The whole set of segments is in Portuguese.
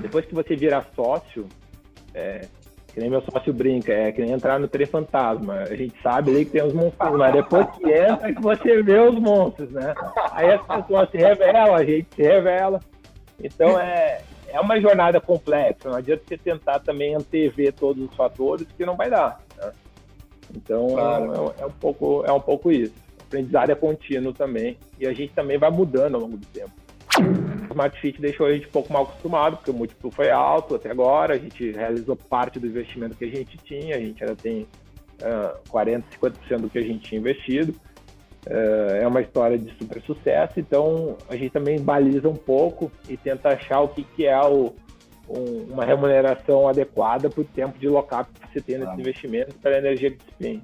Depois que você vira sócio, é, que nem meu sócio brinca, é que nem entrar no trem fantasma. A gente sabe ali que tem os monstros, mas depois que entra é que você vê os monstros, né? Aí as pessoas se revelam, a gente se revela. Então é, é uma jornada complexa, não adianta você tentar também antever todos os fatores que não vai dar. Né? Então claro. é, é, um pouco, é um pouco isso. O aprendizado é contínuo também e a gente também vai mudando ao longo do tempo. O Smart Fit deixou a gente um pouco mal acostumado, porque o múltiplo foi alto até agora, a gente realizou parte do investimento que a gente tinha, a gente ainda tem uh, 40%, 50% do que a gente tinha investido. Uh, é uma história de super sucesso, então a gente também baliza um pouco e tenta achar o que, que é o, um, uma remuneração adequada para o tempo de lock-up que você tem nesse ah. investimento, pela energia que despende.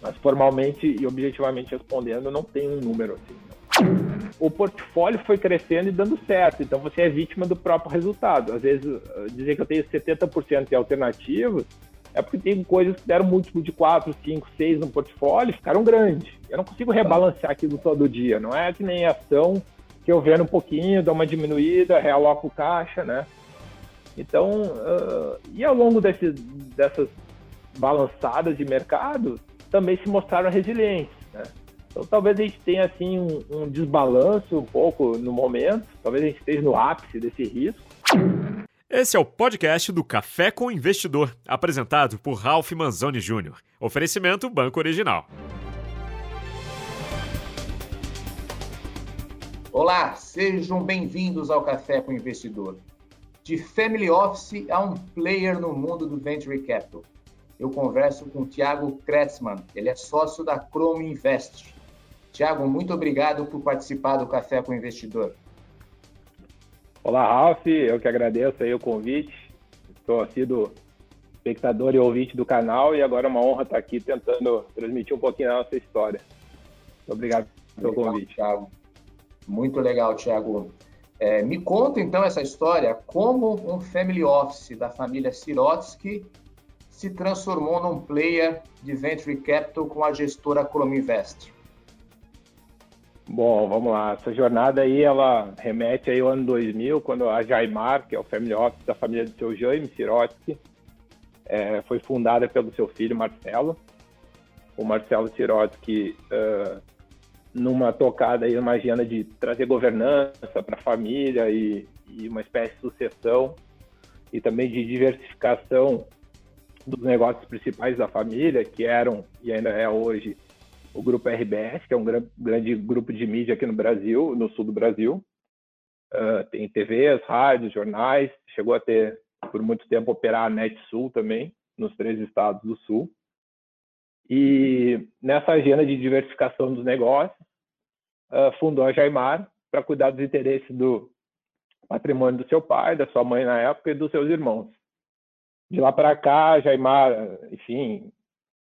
Mas formalmente e objetivamente respondendo, não tem um número assim o portfólio foi crescendo e dando certo. Então você é vítima do próprio resultado. Às vezes, dizer que eu tenho 70% de alternativas é porque tem coisas que deram múltiplo de 4, 5, 6 no portfólio ficaram grandes. Eu não consigo rebalancear aquilo todo dia. Não é que nem ação que eu vendo um pouquinho, dou uma diminuída, realoco caixa, né? Então, uh, e ao longo desse, dessas balançadas de mercado, também se mostraram resilientes? Então talvez a gente tenha assim um, um desbalanço um pouco no momento, talvez a gente esteja no ápice desse risco. Esse é o podcast do Café com Investidor, apresentado por Ralph Manzoni Jr. Oferecimento Banco Original. Olá, sejam bem-vindos ao Café com Investidor. De family office a um player no mundo do venture capital. Eu converso com o Thiago Kretzmann, ele é sócio da Chrome Invest, Tiago, muito obrigado por participar do Café com o Investidor. Olá, Ralf, eu que agradeço aí o convite. Estou sido espectador e ouvinte do canal e agora é uma honra estar aqui tentando transmitir um pouquinho da nossa história. Muito obrigado pelo legal, convite. Thiago. Muito legal, Tiago. É, me conta então essa história, como um family office da família Sirotsky se transformou num player de venture capital com a gestora Crominvest. Bom, vamos lá. Essa jornada aí, ela remete aí ao ano 2000, quando a Jaimar, que é o family office da família do seu Jaime Sirotsky, é, foi fundada pelo seu filho Marcelo. O Marcelo Sirotsky, uh, numa tocada aí, uma agenda de trazer governança para a família e, e uma espécie de sucessão e também de diversificação dos negócios principais da família, que eram e ainda é hoje o grupo RBS, que é um grande grupo de mídia aqui no Brasil, no sul do Brasil. Uh, tem TVs, rádios, jornais, chegou a ter, por muito tempo, operar a Net Sul também, nos três estados do sul. E nessa agenda de diversificação dos negócios, uh, fundou a Jaimar para cuidar dos interesses do patrimônio do seu pai, da sua mãe na época e dos seus irmãos. De lá para cá, a Jaimar, enfim,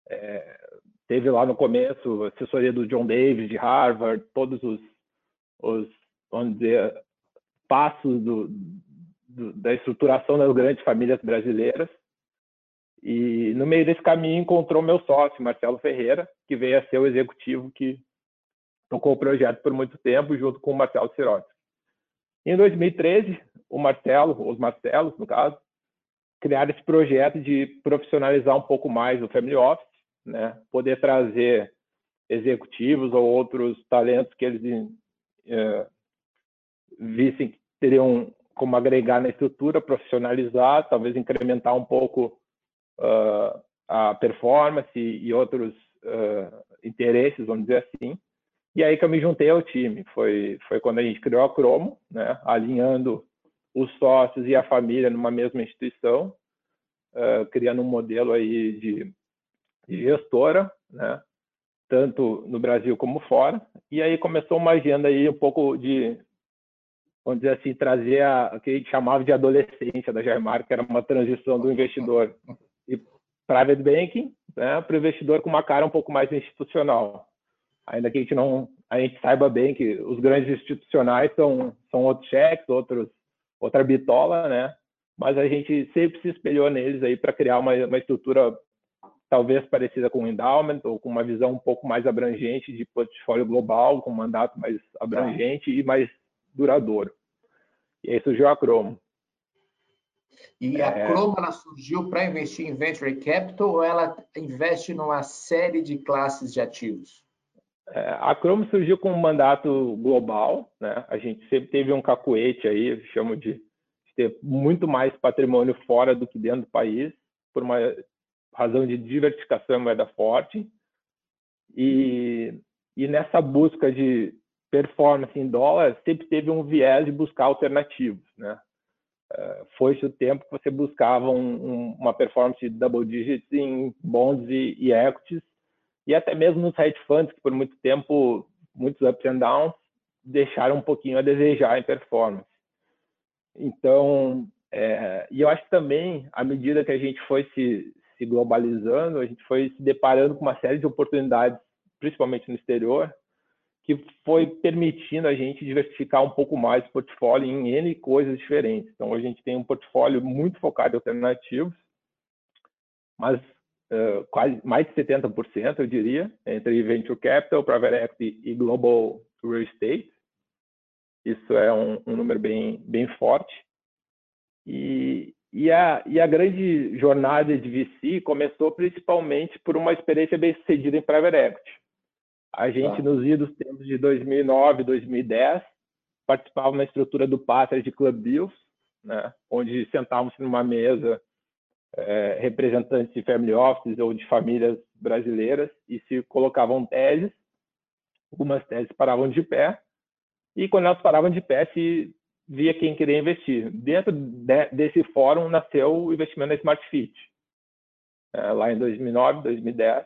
é, teve lá no começo assessoria do John Davis, de Harvard, todos os, os vamos dizer, passos do, do, da estruturação das grandes famílias brasileiras. E no meio desse caminho encontrou meu sócio, Marcelo Ferreira, que veio a ser o executivo que tocou o projeto por muito tempo, junto com o Marcelo Sirotti. Em 2013, o Marcelo, os Marcelos, no caso, criaram esse projeto de profissionalizar um pouco mais o Family Office né? Poder trazer executivos ou outros talentos que eles é, vissem que teriam como agregar na estrutura, profissionalizar, talvez incrementar um pouco uh, a performance e outros uh, interesses, vamos dizer assim. E aí que eu me juntei ao time. Foi, foi quando a gente criou a Cromo, né? alinhando os sócios e a família numa mesma instituição, uh, criando um modelo aí de gestora, né? tanto no Brasil como fora. E aí começou uma agenda aí um pouco de, vamos dizer assim, trazer a, o que a gente chamava de adolescência da Germar, que era uma transição do investidor e private banking né, para o investidor com uma cara um pouco mais institucional. Ainda que a gente não a gente saiba bem que os grandes institucionais são, são outros cheques, outros, outra bitola, né? Mas a gente sempre se espelhou neles aí para criar uma, uma estrutura talvez parecida com o endowment ou com uma visão um pouco mais abrangente de portfólio global, com um mandato mais abrangente e mais duradouro. E aí surgiu a Cromo. E a é... Chroma surgiu para investir em venture capital ou ela investe numa série de classes de ativos? É, a Chrome surgiu com um mandato global, né? A gente sempre teve um cacuete aí, chamo de ter muito mais patrimônio fora do que dentro do país, por uma razão de diversificação moeda forte. E, e nessa busca de performance em dólar, sempre teve um viés de buscar alternativos, né? Uh, Foi-se o tempo que você buscava um, um, uma performance de double digits em bonds e, e equities, e até mesmo nos hedge funds, que por muito tempo, muitos ups and downs, deixaram um pouquinho a desejar em performance. Então, é, e eu acho que também, à medida que a gente foi se, se globalizando, a gente foi se deparando com uma série de oportunidades, principalmente no exterior, que foi permitindo a gente diversificar um pouco mais o portfólio em N coisas diferentes. Então, a gente tem um portfólio muito focado em alternativos, mas uh, quase mais de 70%, eu diria, entre Venture Capital, Private Equity e Global Real Estate. Isso é um, um número bem, bem forte. E, e, a, e a grande jornada de VC começou principalmente por uma experiência bem sucedida em Private Equity. A gente, tá. nos idos tempos de 2009, 2010, participava na estrutura do Pátria de Club Deals, né, onde sentávamos numa mesa é, representantes de family offices ou de famílias brasileiras e se colocavam teses, algumas teses paravam de pé, e quando elas paravam de pé, se via quem queria investir. Dentro de, desse fórum nasceu o investimento na Smart Fit, é, lá em 2009, 2010.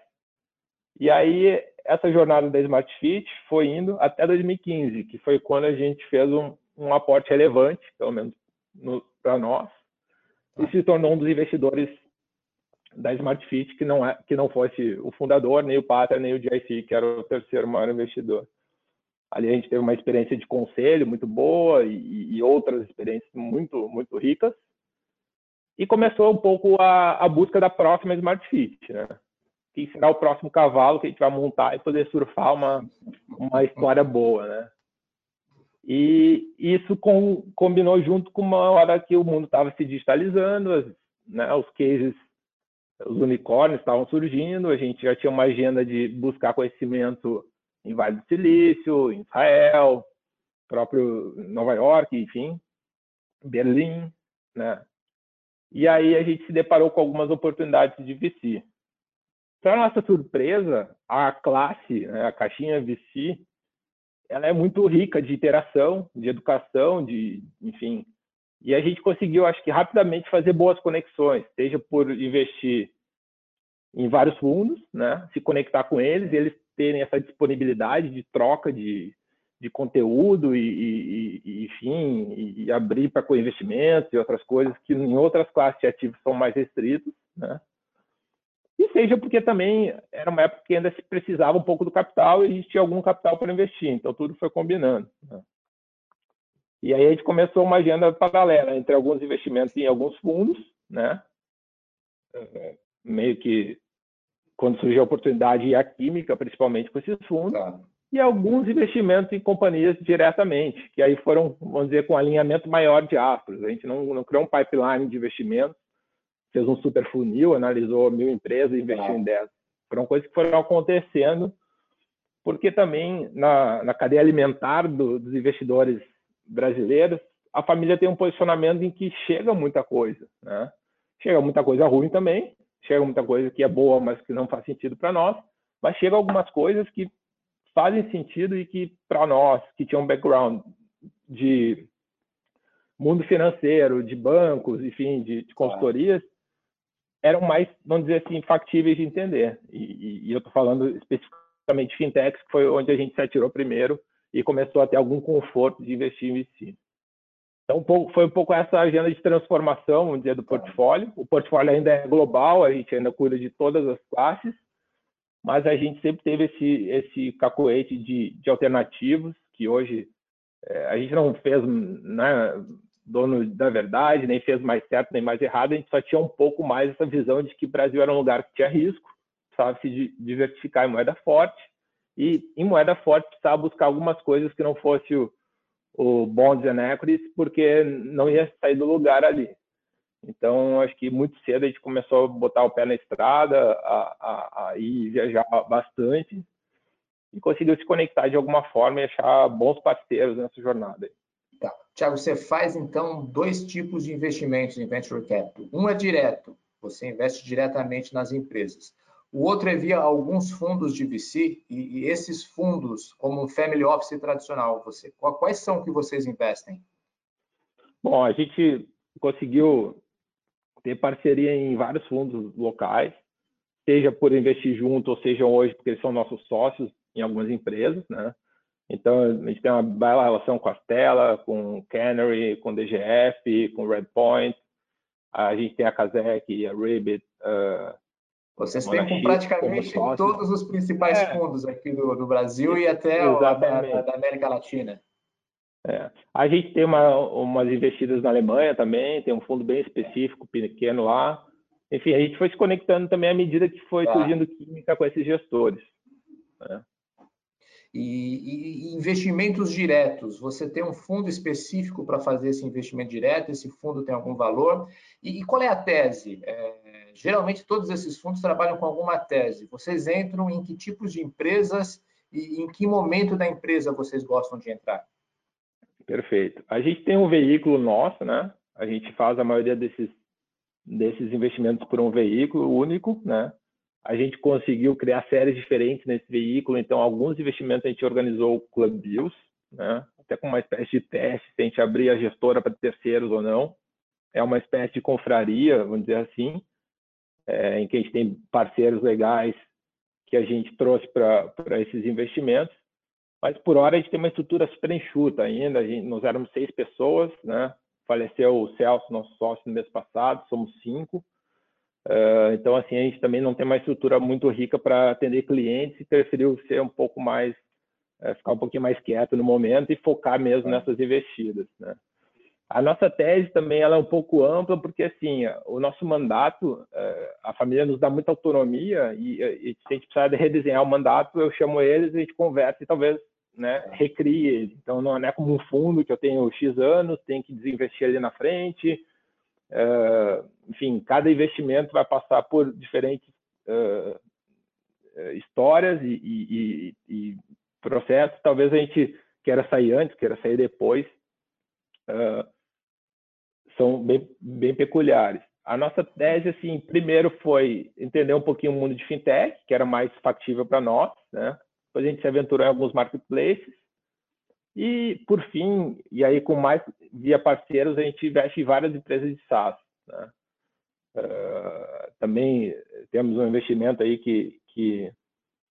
E aí, essa jornada da Smart Fit foi indo até 2015, que foi quando a gente fez um, um aporte relevante, pelo menos para nós, e se tornou um dos investidores da Smart Fit, que não, é, que não fosse o fundador, nem o Pátria, nem o GIC, que era o terceiro maior investidor. Ali a gente teve uma experiência de conselho muito boa e, e outras experiências muito, muito ricas. E começou um pouco a, a busca da próxima Smart Fit, né? Que será o próximo cavalo que a gente vai montar e poder surfar uma, uma história boa, né? E isso com, combinou junto com uma hora que o mundo estava se digitalizando, as, né, os cases, os unicórnios estavam surgindo, a gente já tinha uma agenda de buscar conhecimento em Vale do Silício, em Israel, próprio Nova York, enfim, Berlim, né? E aí a gente se deparou com algumas oportunidades de VC. Para nossa surpresa, a classe, né, a caixinha VC, ela é muito rica de interação, de educação, de, enfim. E a gente conseguiu, acho que rapidamente fazer boas conexões, seja por investir em vários fundos, né, se conectar com eles, eles terem essa disponibilidade de troca de, de conteúdo e, e, e enfim, e, e abrir para co-investimentos e outras coisas que em outras classes de ativos são mais restritos, né? E seja porque também era uma época que ainda se precisava um pouco do capital e a gente tinha algum capital para investir, então tudo foi combinando. Né? E aí a gente começou uma agenda paralela entre alguns investimentos em alguns fundos, né? É, meio que quando surgiu a oportunidade, e a química, principalmente com esses fundos, tá. e alguns investimentos em companhias diretamente, que aí foram, vamos dizer, com um alinhamento maior de astros. A gente não, não criou um pipeline de investimentos, fez um super funil, analisou mil empresas e investiu tá. em dez. Foram coisas que foram acontecendo, porque também na, na cadeia alimentar do, dos investidores brasileiros, a família tem um posicionamento em que chega muita coisa, né? Chega muita coisa ruim também, chega muita coisa que é boa, mas que não faz sentido para nós, mas chega algumas coisas que fazem sentido e que para nós que tinham um background de mundo financeiro, de bancos, enfim, de, de consultorias, eram mais, vamos dizer assim, factíveis de entender. E, e, e eu estou falando especificamente de fintechs, que foi onde a gente se atirou primeiro e começou a ter algum conforto de investir em VC. Então, foi um pouco essa agenda de transformação, vamos dizer, do portfólio. O portfólio ainda é global, a gente ainda cuida de todas as classes, mas a gente sempre teve esse, esse cacoete de, de alternativos, que hoje é, a gente não fez né, dono da verdade, nem fez mais certo nem mais errado, a gente só tinha um pouco mais essa visão de que o Brasil era um lugar que tinha risco, precisava se diversificar em moeda forte, e em moeda forte precisava buscar algumas coisas que não fosse o o bonds and equities, porque não ia sair do lugar ali. Então, acho que muito cedo a gente começou a botar o pé na estrada, a, a, a ir viajar bastante e conseguiu se conectar de alguma forma e achar bons parceiros nessa jornada. Tá. Tiago, você faz então dois tipos de investimentos em Venture Capital. Um é direto, você investe diretamente nas empresas. O outro é via alguns fundos de VC, e, e esses fundos, como o Family Office tradicional, você, quais são que vocês investem? Bom, a gente conseguiu ter parceria em vários fundos locais, seja por investir junto, ou seja hoje porque eles são nossos sócios em algumas empresas, né? Então, a gente tem uma bela relação com a Stella, com Canary, com DGF, com Redpoint. A gente tem a Kazek, a Ribbit. Uh, Vocês têm com praticamente todos os principais é. fundos aqui do, do Brasil e até da, da, América Latina. É. A gente tem uma, umas investidas na Alemanha também, tem um fundo bem específico, pequeno lá. Enfim, a gente foi se conectando também à medida que foi tá. surgindo química com esses gestores. Né? E, e, investimentos diretos, você tem um fundo específico para fazer esse investimento direto, esse fundo tem algum valor. E, e qual é a tese? É, geralmente todos esses fundos trabalham com alguma tese. Vocês entram em que tipos de empresas e em que momento da empresa vocês gostam de entrar? Perfeito. A gente tem um veículo nosso, né? A gente faz a maioria desses, desses investimentos por um veículo único, né? A gente conseguiu criar séries diferentes nesse veículo, então alguns investimentos a gente organizou o Club Bills, né? Até com uma espécie de teste, se a gente abrir a gestora para terceiros ou não. É uma espécie de confraria, vamos dizer assim, é, em que a gente tem parceiros legais que a gente trouxe para esses investimentos. Mas por hora a gente tem uma estrutura super enxuta ainda. Gente, nós éramos seis pessoas, né? Faleceu o Celso, nosso sócio, no mês passado, somos cinco. Uh, então, assim, a gente também não tem uma estrutura muito rica para atender clientes e preferiu ser um pouco mais, uh, ficar um pouquinho mais quieto no momento e focar mesmo nessas investidas, né? A nossa tese também ela é um pouco ampla, porque assim, o nosso mandato, uh, a família nos dá muita autonomia e, e se a gente precisar de redesenhar o mandato, eu chamo eles, a gente conversa e talvez né, recrie ele. Então, não é como um fundo que eu tenho X anos, tem que desinvestir ali na frente, Uh, enfim, cada investimento vai passar por diferentes histórias e, e, e, processos. Talvez a gente queira sair antes, queira sair depois. Uh, são bem, bem peculiares. A nossa tese, assim, primeiro foi entender um pouquinho o mundo de fintech, que era mais factível para nós, né? Depois a gente se aventurou em alguns marketplaces, e, por fim, e aí com mais via parceiros, a gente investe em várias empresas de SaaS. Né? Uh, também temos um investimento aí que, que,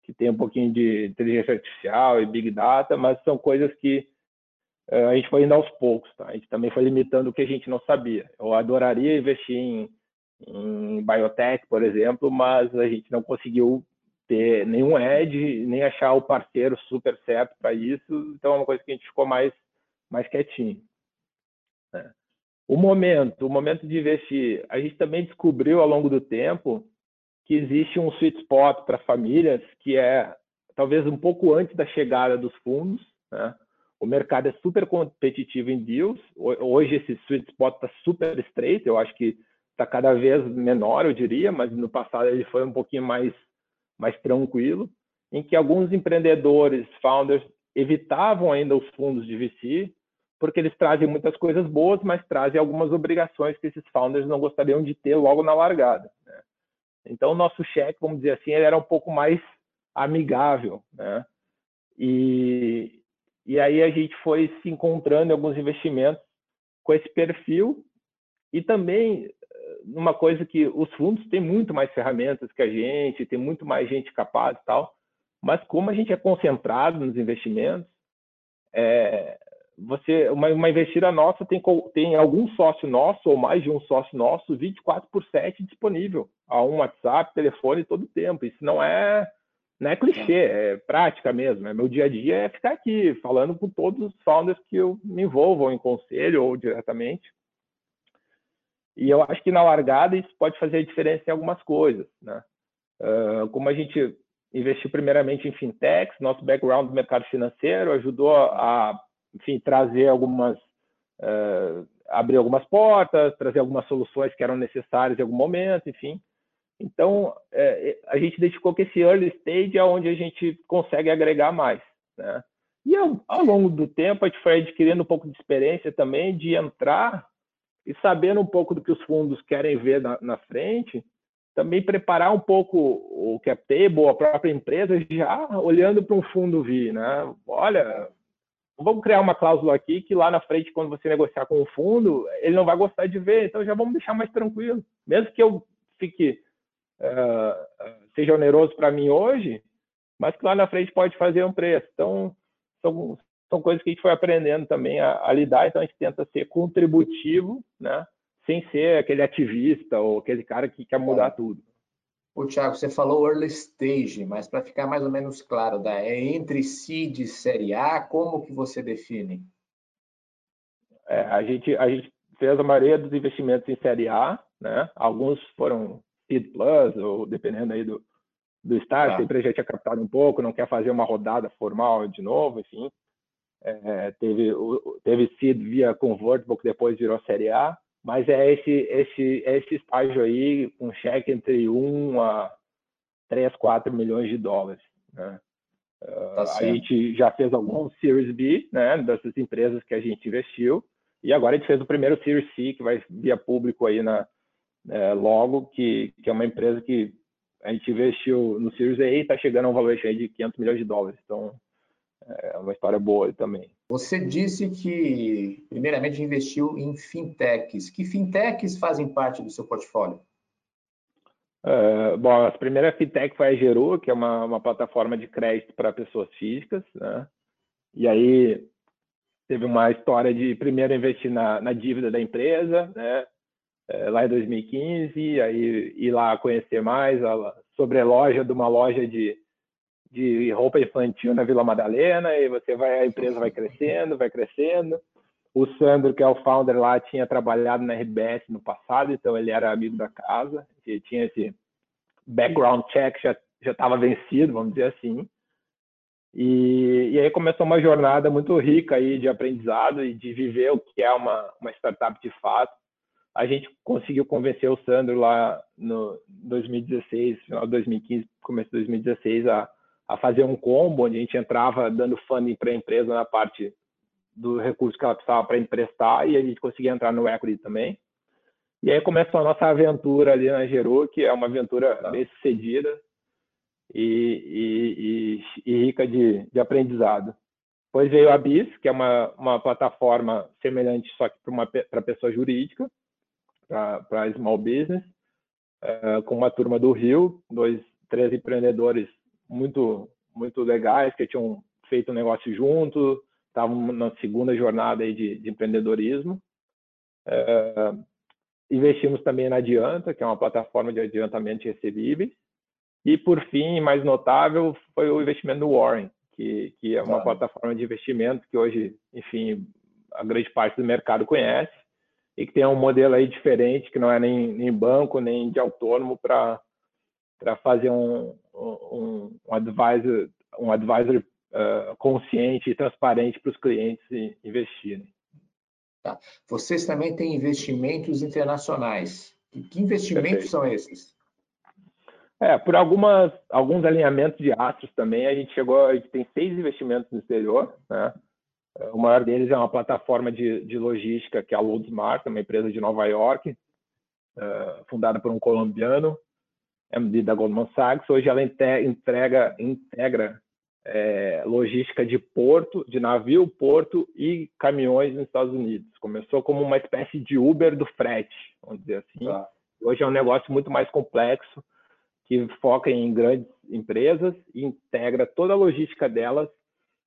que tem um pouquinho de inteligência artificial e big data, mas são coisas que a gente foi indo aos poucos. Tá? A gente também foi limitando o que a gente não sabia. Eu adoraria investir em, em biotech, por exemplo, mas a gente não conseguiu ter nenhum edge, nem achar o parceiro super certo para isso. Então é uma coisa que a gente ficou mais, mais quietinho. Né? O momento, o momento de investir, a gente também descobriu ao longo do tempo que existe um sweet spot para famílias que é talvez um pouco antes da chegada dos fundos. Né? O mercado é super competitivo em deals. Hoje esse sweet spot está super estreito. Eu acho que está cada vez menor, eu diria, mas no passado ele foi um pouquinho mais mais tranquilo, em que alguns empreendedores, founders, evitavam ainda os fundos de VC, porque eles trazem muitas coisas boas, mas trazem algumas obrigações que esses founders não gostariam de ter logo na largada. Né? Então, o nosso cheque, vamos dizer assim, ele era um pouco mais amigável. Né? E, e aí a gente foi se encontrando em alguns investimentos com esse perfil e também numa coisa que os fundos têm muito mais ferramentas que a gente, tem muito mais gente capaz e tal, mas como a gente é concentrado nos investimentos, é, você uma, uma investida nossa tem, tem algum sócio nosso ou mais de um sócio nosso 24 por 7 disponível a um WhatsApp, telefone todo o tempo. Isso não é não é clichê, é prática mesmo. É meu dia a dia é ficar aqui falando com todos os founders que eu me envolvo em conselho ou diretamente. E eu acho que na largada isso pode fazer a diferença em algumas coisas, né? Uh, como a gente investiu primeiramente em fintechs, nosso background do mercado financeiro ajudou a, enfim, trazer algumas uh, abrir algumas portas, trazer algumas soluções que eram necessárias em algum momento, enfim. Então, é, a gente identificou que esse early stage é onde a gente consegue agregar mais. Né? E ao, ao, longo do tempo, a gente foi adquirindo um pouco de experiência também de entrar e sabendo um pouco do que os fundos querem ver na, na frente, também preparar um pouco o cap table, a própria empresa, já olhando para um fundo vir. Né? Olha, vamos criar uma cláusula aqui que lá na frente, quando você negociar com o fundo, ele não vai gostar de ver, então já vamos deixar mais tranquilo. Mesmo que eu fique uh, seja oneroso para mim hoje, mas que lá na frente pode fazer um preço. Então, são, são coisas que a gente foi aprendendo também a, a lidar, então a gente tenta ser contributivo, né? sem ser aquele ativista ou aquele cara que quer mudar é. tudo. O Thiago, você falou early stage, mas para ficar mais ou menos claro, da, é entre seed e série A, como que você define? É, a, gente, a gente fez a maioria dos investimentos em série A, né? Alguns foram seed plus, ou dependendo aí do, do start, tá. a gente tinha captado um pouco, não quer fazer uma rodada formal de novo, enfim. É, teve, teve seed via convertible, que depois virou série A, mas é esse, esse, esse estágio aí, com cheque entre 1 a 3, 4 milhões de dólares. Né? Tá a gente já fez alguns Series B, né, dessas empresas que a gente investiu, e agora a gente fez o primeiro Series C, que vai via público aí na, é, logo, que, que é uma empresa que a gente investiu no Series A e está chegando a um valor de 500 milhões de dólares. Então, é uma história boa também. Você disse que, primeiramente, investiu em fintechs. Que fintechs fazem parte do seu portfólio? Uh, bom, a primeira fintech foi a Geru, que é uma, uma plataforma de crédito para pessoas físicas, né? E aí teve uma história de primeiro investir na, na dívida da empresa, né? É, lá em 2015, aí ir lá conhecer mais a, sobre a loja de uma loja de de roupa infantil na Vila Madalena e você vai a empresa vai crescendo, vai crescendo. O Sandro, que é o founder lá, tinha trabalhado na RBS no passado, então ele era amigo da casa, e tinha esse background check já estava vencido, vamos dizer assim. E, e, aí começou uma jornada muito rica aí de aprendizado e de viver o que é uma, uma startup de fato. A gente conseguiu convencer o Sandro lá no 2016, final de 2015, começo de 2016, a a fazer um combo onde a gente entrava dando funding para a empresa na parte do recurso que ela precisava para emprestar e a gente conseguia entrar no equity também. E aí começou a nossa aventura ali na Geru, que é uma aventura tá. bem sucedida e, e, e, e rica de, de, aprendizado. Depois veio a BIS, que é uma, uma plataforma semelhante, só que para pessoa jurídica, para small business, uh, com uma turma do Rio, dois, três empreendedores muito, muito legais, que tinham feito um negócio junto, estavam na segunda jornada aí de, de empreendedorismo. É, investimos também na Adianta, que é uma plataforma de adiantamento recebíveis. E, por fim, mais notável, foi o investimento no Warren, que, que é uma ah. plataforma de investimento que hoje, enfim, a grande parte do mercado conhece e que tem um modelo aí diferente, que não é nem, nem banco, nem de autônomo, para fazer um, um, um advisor, um advisor uh, consciente e transparente para os clientes investirem. Tá. Vocês também têm investimentos internacionais. Que investimentos Perfeito. são esses? É, por algumas, alguns alinhamentos de astros também, a gente chegou, a gente tem seis investimentos no exterior, né? O maior deles é uma plataforma de, de logística que é a Loadsmart, uma empresa de Nova York, uh, fundada por um colombiano, MD da Goldman Sachs. Hoje ela entrega, integra é, logística de porto, de navio, porto e caminhões nos Estados Unidos. Começou como uma espécie de Uber do frete, vamos dizer assim. Tá. Hoje é um negócio muito mais complexo, que foca em grandes empresas e integra toda a logística delas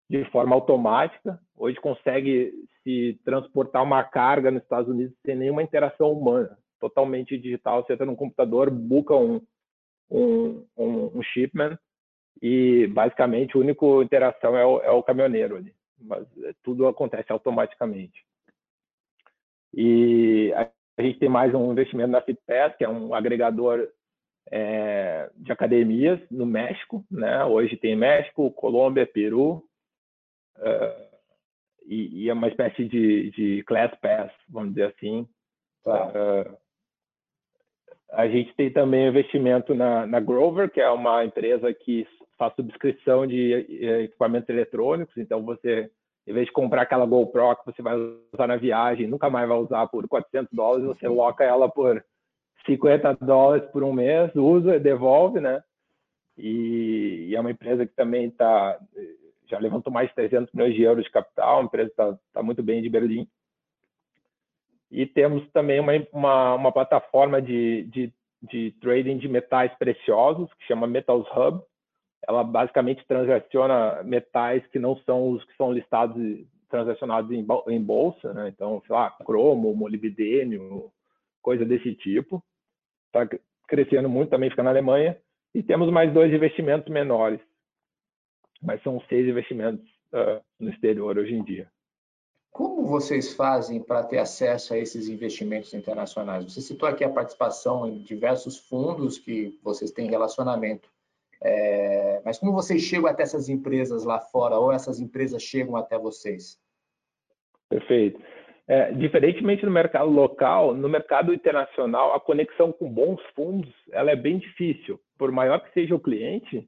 de forma automática. Hoje consegue se transportar uma carga nos Estados Unidos sem nenhuma interação humana, totalmente digital. Você entra no computador, buca um, um, um, um shipment e basicamente a única interação é o, é o caminhoneiro ali, mas é, tudo acontece automaticamente. E a gente tem mais um investimento na FitPass, que é um agregador é, de academias no México, né? Hoje tem México, Colômbia, Peru, uh, e, e, é uma espécie de, de class pass, vamos dizer assim. Uh, a gente tem também investimento na, na Grover, que é uma empresa que faz subscrição de equipamentos eletrônicos. Então, você, em vez de comprar aquela GoPro que você vai usar na viagem, nunca mais vai usar por 400 dólares, você loca ela por 50 dólares por um mês, usa, devolve, né? E, e é uma empresa que também está já levantou mais de 300 milhões de euros de capital, a empresa está tá muito bem de Berlim. E temos também uma, uma, uma plataforma de, de, de, trading de metais preciosos, que chama Metals Hub. Ela basicamente transaciona metais que não são os que são listados transacionados em, em bolsa, né? Então, sei lá, cromo, molibdênio, coisa desse tipo. Está crescendo muito, também fica na Alemanha. E temos mais dois investimentos menores mas são seis investimentos uh, no exterior hoje em dia. Como vocês fazem para ter acesso a esses investimentos internacionais? Você citou aqui a participação em diversos fundos que vocês têm relacionamento. É, mas como vocês chegam até essas empresas lá fora ou essas empresas chegam até vocês? Perfeito. É, diferentemente do mercado local, no mercado internacional, a conexão com bons fundos ela é bem difícil. Por maior que seja o cliente,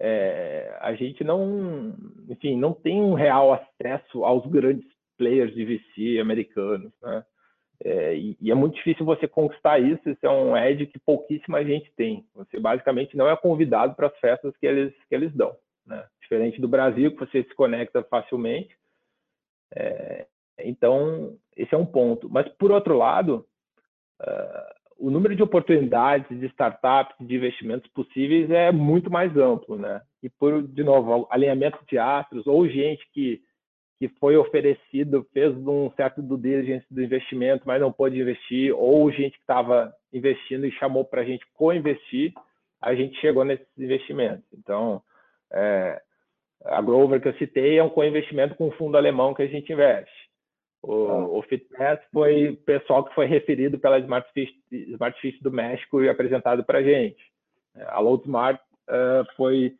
é, a gente não, enfim, não tem um real acesso aos grandes players de VC americanos, né? É, e, e, é muito difícil você conquistar isso, isso é um edge que pouquíssima gente tem. Você basicamente não é convidado para as festas que eles, que eles dão. Né? Diferente do Brasil, que você se conecta facilmente. É, então, esse é um ponto. Mas, por outro lado, uh, o número de oportunidades de startups, de investimentos possíveis é muito mais amplo, né? E por, de novo, alinhamento de astros ou gente que que foi oferecido, fez um certo due diligence do investimento, mas não pôde investir, ou gente que estava investindo e chamou para a gente co-investir, a gente chegou nesses investimentos. Então, é, a Grover que eu citei é um co-investimento com um fundo alemão que a gente investe. O, ah. o Fitness foi pessoal que foi referido pela Smartfish, Smartfish do México e apresentado para a gente. A Loadsmart uh, foi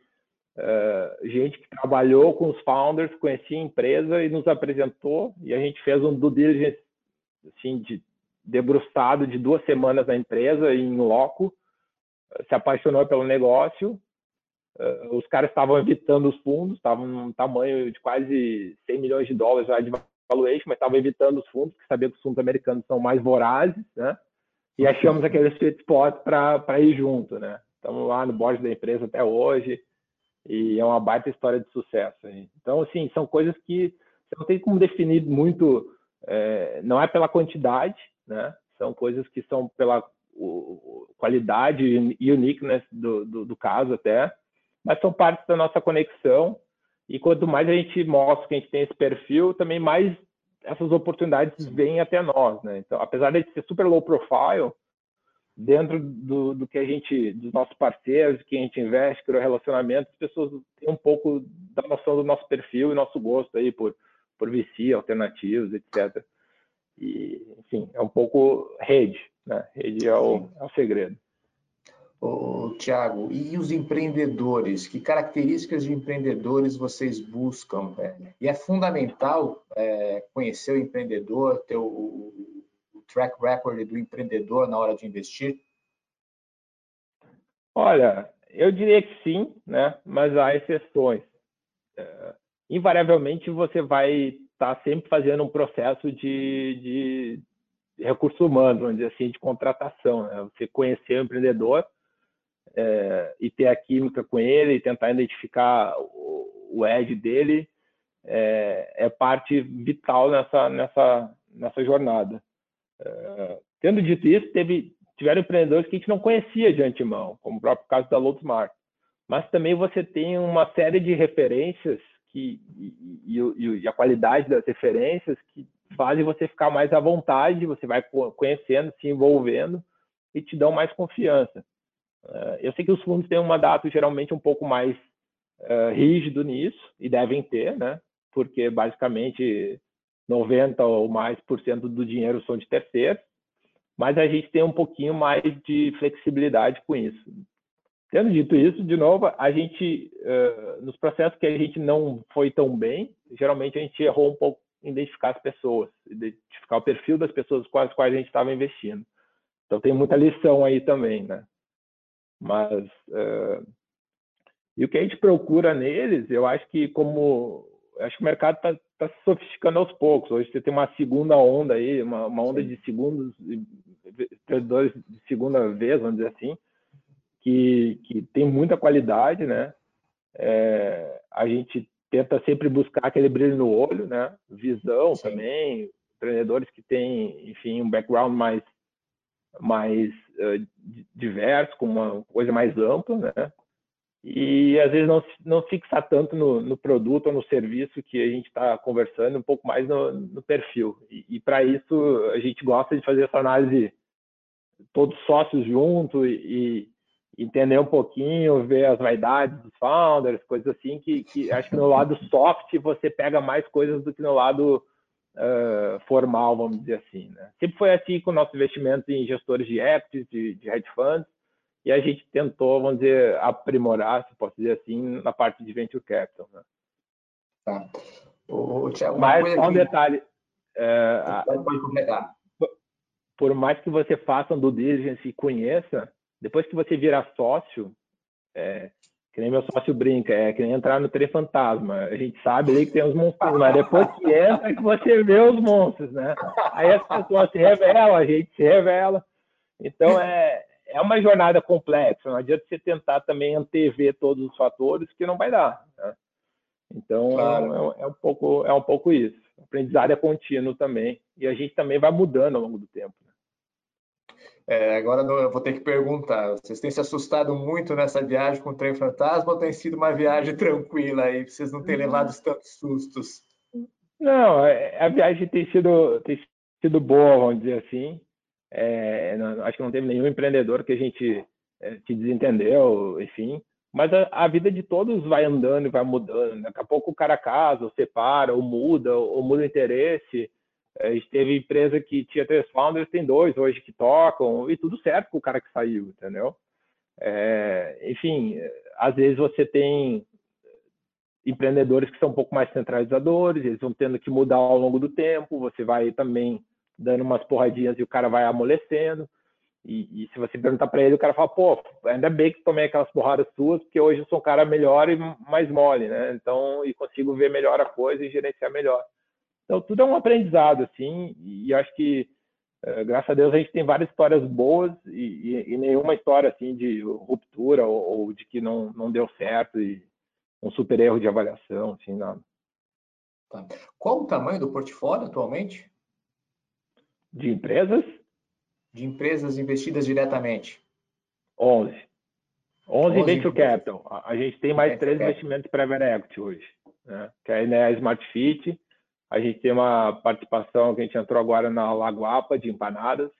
uh, gente que trabalhou com os founders, conhecia a empresa e nos apresentou, e a gente fez um due diligence assim, de, debruçado de duas semanas na empresa, em loco, se apaixonou pelo negócio, os caras estavam evitando os fundos, estavam num tamanho de quase 100 milhões de dólares já de valuation, mas estava evitando os fundos, que sabia que os fundos americanos são mais vorazes, né? E achamos aquele sweet spot para ir junto, né? Estamos lá no board da empresa até hoje e é uma baita história de sucesso. Então, assim, são coisas que você não tem como definir muito, é, não é pela quantidade, né? São coisas que são pela o, qualidade e uniqueness do, do, do caso até, mas são partes da nossa conexão e quanto mais a gente mostra que a gente tem esse perfil, também mais essas oportunidades vêm até nós, né? Então, apesar de ser super low profile, dentro do, do que a gente, dos nossos parceiros, que a gente investe, criou relacionamento, as pessoas têm um pouco da noção do nosso perfil e nosso gosto aí por, por VC, alternativos, etc. E, enfim, é um pouco rede, né? Rede é o, é o segredo. Tiago, e os empreendedores? Que características de empreendedores vocês buscam? E é fundamental é, conhecer o empreendedor, ter o, o, track record do empreendedor na hora de investir? Olha, eu diria que sim, né? mas há exceções. É, invariavelmente, você vai estar tá sempre fazendo um processo de, de recurso humano, vamos dizer assim, de contratação. Né? Você conhecer o empreendedor é, e ter a química com ele tentar identificar o, o edge dele é, é, parte vital nessa, nessa, nessa jornada. É, tendo dito isso, teve, tiveram empreendedores que a gente não conhecia de antemão, como o próprio caso da Loadsmart. Mas também você tem uma série de referências que, e, e, e a qualidade das referências que fazem você ficar mais à vontade, você vai conhecendo, se envolvendo e te dão mais confiança. Uh, eu sei que os fundos têm um mandato geralmente um pouco mais uh, rígido nisso, e devem ter, né? Porque basicamente 90 ou mais por cento do dinheiro são de terceiros, mas a gente tem um pouquinho mais de flexibilidade com isso. Tendo dito isso, de novo, a gente, uh, nos processos que a gente não foi tão bem, geralmente a gente errou um pouco em identificar as pessoas, identificar o perfil das pessoas com as quais a gente estava investindo. Então tem muita lição aí também, né? Mas uh, e o que a gente procura neles, eu acho que como acho que o mercado está tá se sofisticando aos poucos. Hoje você tem uma segunda onda aí, uma, uma onda Sim. de segundos, vendedores de segunda vez, vamos dizer assim, que, que tem muita qualidade, né? É, a gente tenta sempre buscar aquele brilho no olho, né? Visão Sim. também, treinadores que têm, enfim, um background mais mais uh, diverso, com uma coisa mais ampla, né? E às vezes não, não fixar tanto no, no produto ou no serviço que a gente está conversando, um pouco mais no, no perfil. E, e para isso a gente gosta de fazer essa análise todos sócios juntos e, e, entender um pouquinho, ver as vaidades dos founders, coisas assim, que, que acho que no lado soft você pega mais coisas do que no lado uh, formal, vamos dizer assim. Né? Sempre foi assim com o nosso investimento em gestores de equities, de, de hedge funds, e a gente tentou, vamos dizer, aprimorar, se posso dizer assim, na parte de venture capital. Né? Tá. O, Thiago, Mas só um detalhe. É. Por mais que você faça um due diligence e conheça, depois que você virar sócio, é, que nem meu sócio brinca, é que nem entrar no trem fantasma. A gente sabe ali que tem os monstros, mas depois que entra é que você vê os monstros, né? Aí as pessoas se revelam, a gente se revela. Então é, é uma jornada complexa. Não adianta você tentar também antever todos os fatores que não vai dar. Né? Então claro. é, é, um pouco é um pouco isso. O aprendizado é contínuo também e a gente também vai mudando ao longo do tempo. Né? É, agora eu vou ter que perguntar: vocês têm se assustado muito nessa viagem com o trem fantasma ou tem sido uma viagem tranquila aí? Vocês não têm levado tantos sustos? Não, é, a viagem tem sido, tem sido boa, vamos dizer assim. É, não, acho que não teve nenhum empreendedor que a gente é, se desentendeu, enfim. Mas a, a, vida de todos vai andando e vai mudando. Daqui a pouco o cara casa, ou separa, ou muda, ou muda o interesse. A gente teve empresa que tinha três founders, tem dois hoje que tocam, e tudo certo com o cara que saiu, entendeu? É, enfim, às vezes você tem empreendedores que são um pouco mais centralizadores, eles vão tendo que mudar ao longo do tempo, você vai também dando umas porradinhas e o cara vai amolecendo. E, e se você perguntar para ele, o cara fala, pô, ainda bem que tomei aquelas porradas suas, porque hoje eu sou um cara melhor e mais mole, né? Então, e consigo ver melhor a coisa e gerenciar melhor. Então, tudo é um aprendizado, assim, e acho que, eh, graças a Deus, a gente tem várias histórias boas e, e, e nenhuma história, assim, de ruptura ou, ou, de que não, não deu certo e um super erro de avaliação, assim, nada. Tá. Qual o tamanho do portfólio atualmente? De empresas? De empresas investidas diretamente. 11. 11, 11 Venture Capital. A, gente tem mais três investimentos Private Equity hoje. Né? Que é a Smart Fit, a gente tem uma participação que a gente entrou agora na Lagoapa de empanadas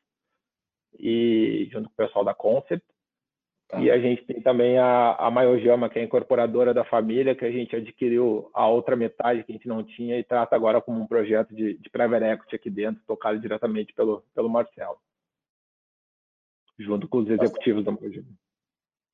e junto com o pessoal da Concept. Tá. E a gente tem também a, a Maiojama, que é a incorporadora da família, que a gente adquiriu a outra metade que a gente não tinha e trata agora como um projeto de, de private equity aqui dentro, tocado diretamente pelo, pelo Marcelo, junto com os executivos da Maiojama.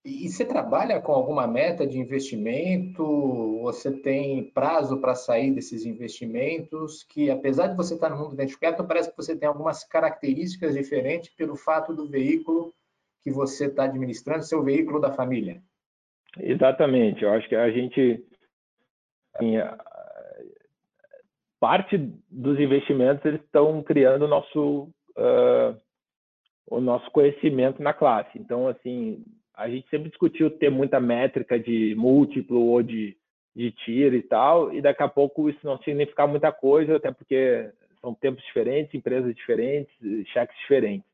E você trabalha com alguma meta de investimento? Você tem prazo para sair desses investimentos? Que apesar de você estar no mundo do capital, parece que você tem algumas características diferentes pelo fato do veículo que você está administrando ser o veículo da família. Exatamente. Eu acho que a gente assim, parte dos investimentos eles estão criando o nosso uh, o nosso conhecimento na classe. Então, assim, a gente sempre discutiu ter muita métrica de múltiplo ou de, de tiro e tal, e daqui a pouco isso não significa muita coisa, até porque são tempos diferentes, empresas diferentes, cheques diferentes.